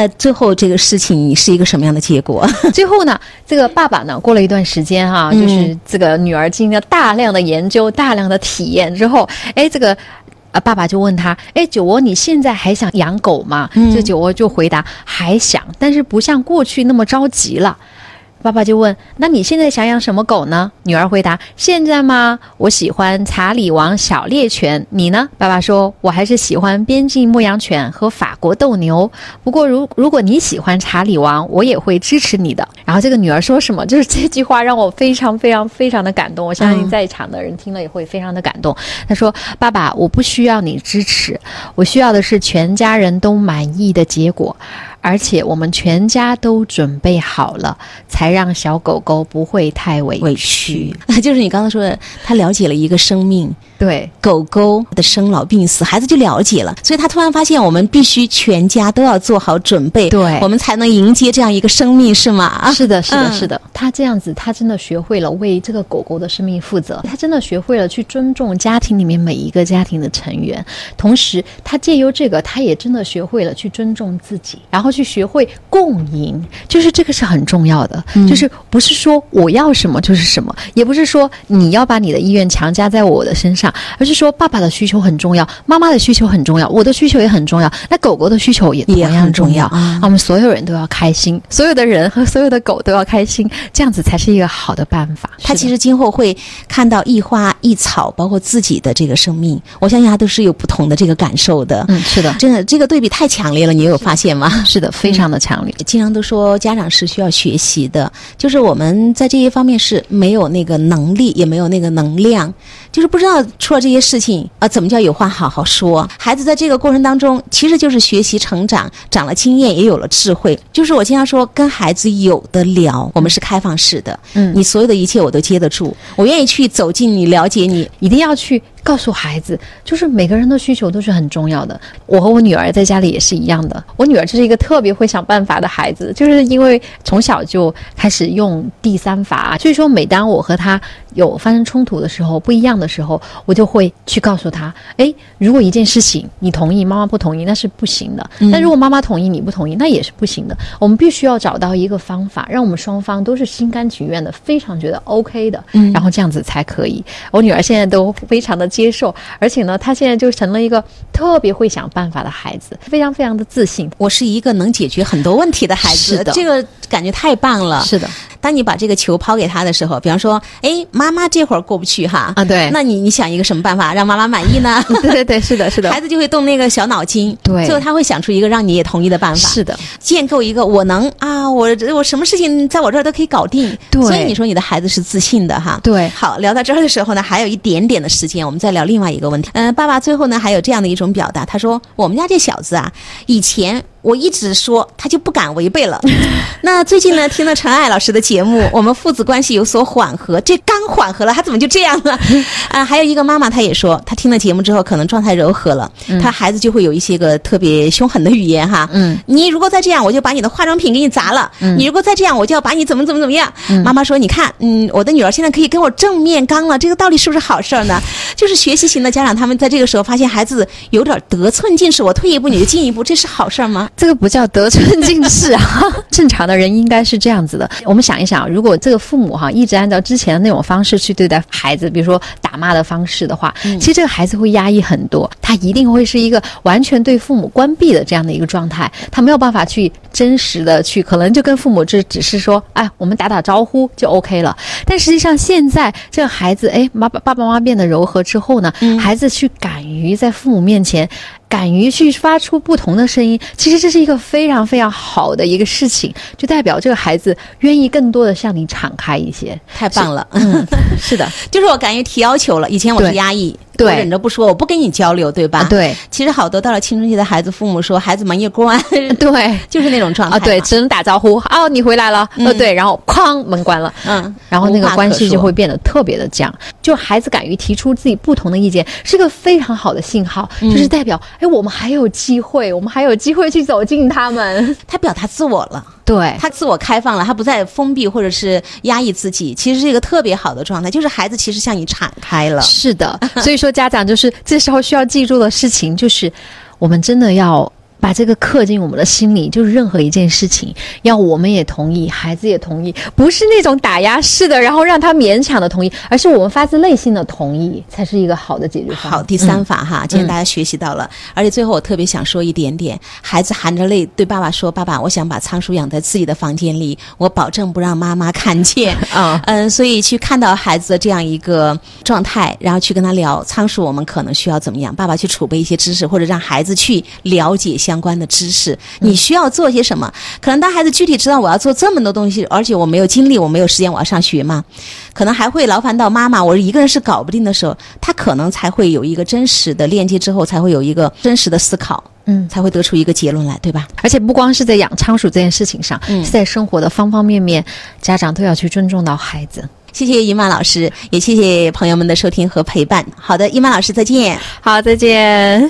呃，最后这个事情是一个什么样的结果？最后呢，这个爸爸呢，过了一段时间哈、嗯就是这个女儿经历了大量的研究、大量的体验之后，哎，这个。啊，爸爸就问他，哎，酒窝，你现在还想养狗吗？嗯这酒窝就回答，还想，但是不像过去那么着急了。爸爸就问：“那你现在想养什么狗呢？”女儿回答：“现在吗？我喜欢查理王小猎犬。你呢？”爸爸说：“我还是喜欢边境牧羊犬和法国斗牛。不过如如果你喜欢查理王，我也会支持你的。”然后这个女儿说什么？就是这句话让我非常非常非常的感动。我相信在场的人听了也会非常的感动。她说：“爸爸，我不需要你支持，我需要的是全家人都满意的结果。”而且我们全家都准备好了，才让小狗狗不会太委屈。委屈，就是你刚才说的，他了解了一个生命，对，狗狗的生老病死，孩子就了解了，所以他突然发现，我们必须全家都要做好准备，对。我们才能迎接这样一个生命，是吗？是的，是的，嗯是的。他这样子，他真的学会了为这个狗狗的生命负责，他真的学会了去尊重家庭里面每一个家庭的成员，同时他借由这个，他也真的学会了去尊重自己，然后去学会共赢，就是这个是很重要的，就是不是说我要什么就是什么，也不是说你要把你的意愿强加在我的身上，而是说爸爸的需求很重要，妈妈的需求很重要，我的需求也很重要，那狗狗的需求也同样重要啊我们所有人都要开心，所有的人和所有的狗都要开心，这样子才是一个好的办法。他其实今后会看到一花一草，包括自己的这个生命，我相信他都是有不同的这个感受的。嗯，是的，真的，这个对比太强烈了，你有发现吗？是的，非常的强烈。经常都说家长是需要学习的，就是我们在这一方面是没有那个能力，也没有那个能量，就是不知道出了这些事情啊、怎么叫有话好好说。孩子在这个过程当中，其实就是学习成长，长了经验，也有了智慧。就是我经常说，跟孩子有的聊，我们是开放式的，嗯你所有的一切我都接得住，我愿意去走进你，了解你。一定要去告诉孩子，就是每个人的需求都是很重要的。我和我女儿在家里也是一样的。我女儿就是一个特别会想办法的孩子，就是因为从小就开始用第三法，所以说每当我和她有发生冲突的时候，不一样的时候，我就会去告诉她：诶，如果一件事情你同意，妈妈不同意，那是不行的；但如果妈妈同意，你不同意，那也是不行的。我们必须要找到一个方法，让我们双方都是心甘情愿的，非常觉得 OK 的，嗯然后这样子才可以。我女儿现在都非常的接受，而且呢，他现在就成了一个特别会想办法的孩子，非常非常的自信。我是一个能解决很多问题的孩子，是的这个感觉太棒了。是的，当你把这个球抛给他的时候，比方说，哎，妈妈这会儿过不去哈，啊对。那你你想一个什么办法让妈妈满意呢？对对对，是的，是的。孩，子就会动那个小脑筋，对。最后他会想出一个让你也同意的办法，是的，建构一个我能啊，我我什么事情在我这儿都可以搞定，对。所以你说你的孩子是自信的哈，对。好，聊到这儿的时候呢，还有一点点的时间，我们再聊另外一个问题。嗯、爸爸最后呢还有这样的一种表达，他说我们家这小子啊，以前。我一直说他就不敢违背了，那最近呢听了陈爱老师的节目，我们父子关系有所缓和，这刚缓和了，他怎么就这样了？啊，还有一个妈妈，她也说，她听了节目之后可能状态柔和了，她孩子就会有一些个特别凶狠的语言哈，嗯，你如果再这样，我就把你的化妆品给你砸了，嗯你如果再这样，我就要把你怎么怎么怎么样。妈妈说，你看，嗯，我的女儿现在可以跟我正面刚了，这个到底是不是好事儿呢？就是学习型的家长，他们在这个时候发现孩子有点得寸进尺，我退一步你就进一步，这是好事儿吗？这个不叫得寸进尺啊，正常的人应该是这样子的。我们想一想，如果这个父母哈一直按照之前的那种方式去对待孩子，比如说打骂的方式的话，其实这个孩子会压抑很多，他一定会是一个完全对父母关闭的这样的一个状态，他没有办法去真实的去，可能就跟父母这只是说，哎，我们打打招呼就 OK 了。但实际上现在这个孩子，哎，妈爸爸爸妈妈变得柔和之后呢，孩子去敢于在父母面前。敢于去发出不同的声音，其实这是一个非常非常好的一个事情，就代表这个孩子愿意更多的向你敞开一些。太棒了，嗯，是的，就是我敢于提要求了。以前我是压抑，对我忍着不说，我不跟你交流，对吧？啊，。对其实好多到了青春期的孩子，父母说孩子门一关，对 就是那种状态啊，对，只能打招呼哦，你回来了，呃，对，然后哐门关了。嗯，然后那个关系就会变得特别的僵，就孩子敢于提出自己不同的意见，是个非常好的信号，嗯就是代表，哎，我们还有机会，我们还有机会去走进他们。他表达自我了。对，他自我开放了，他不再封闭或者是压抑自己，其实是一个特别好的状态，就是孩子其实向你敞开了。是的，所以说家长就是这时候需要记住的事情，就是我们真的要把这个刻进我们的心里，就是任何一件事情，要我们也同意，孩子也同意，不是那种打压式的，然后让他勉强的同意，而是我们发自内心的同意，才是一个好的解决方案。好，第三法哈，今天大家学习到了，而且最后我特别想说一点点，孩子含着泪对爸爸说：“爸爸，我想把仓鼠养在自己的房间里，我保证不让妈妈看见。”啊，嗯，所以去看到孩子的这样一个状态，然后去跟他聊仓鼠，我们可能需要怎么样？爸爸去储备一些知识，或者让孩子去了解相关的知识。你需要做些什么？可能当孩子具体知道我要做这么多东西，而且我没有精力，我没有时间，我要上学嘛，可能还会劳烦到妈妈，我一个人是搞不定的时候，他可能才会有一个真实的链接，之后才会有一个真实的思考，嗯才会得出一个结论来，对吧？而且不光是在养仓鼠这件事情上，嗯在生活的方方面面，家长都要去尊重到孩子。谢谢伊曼老师，也谢谢朋友们的收听和陪伴。好的，伊曼老师再见。好，再见。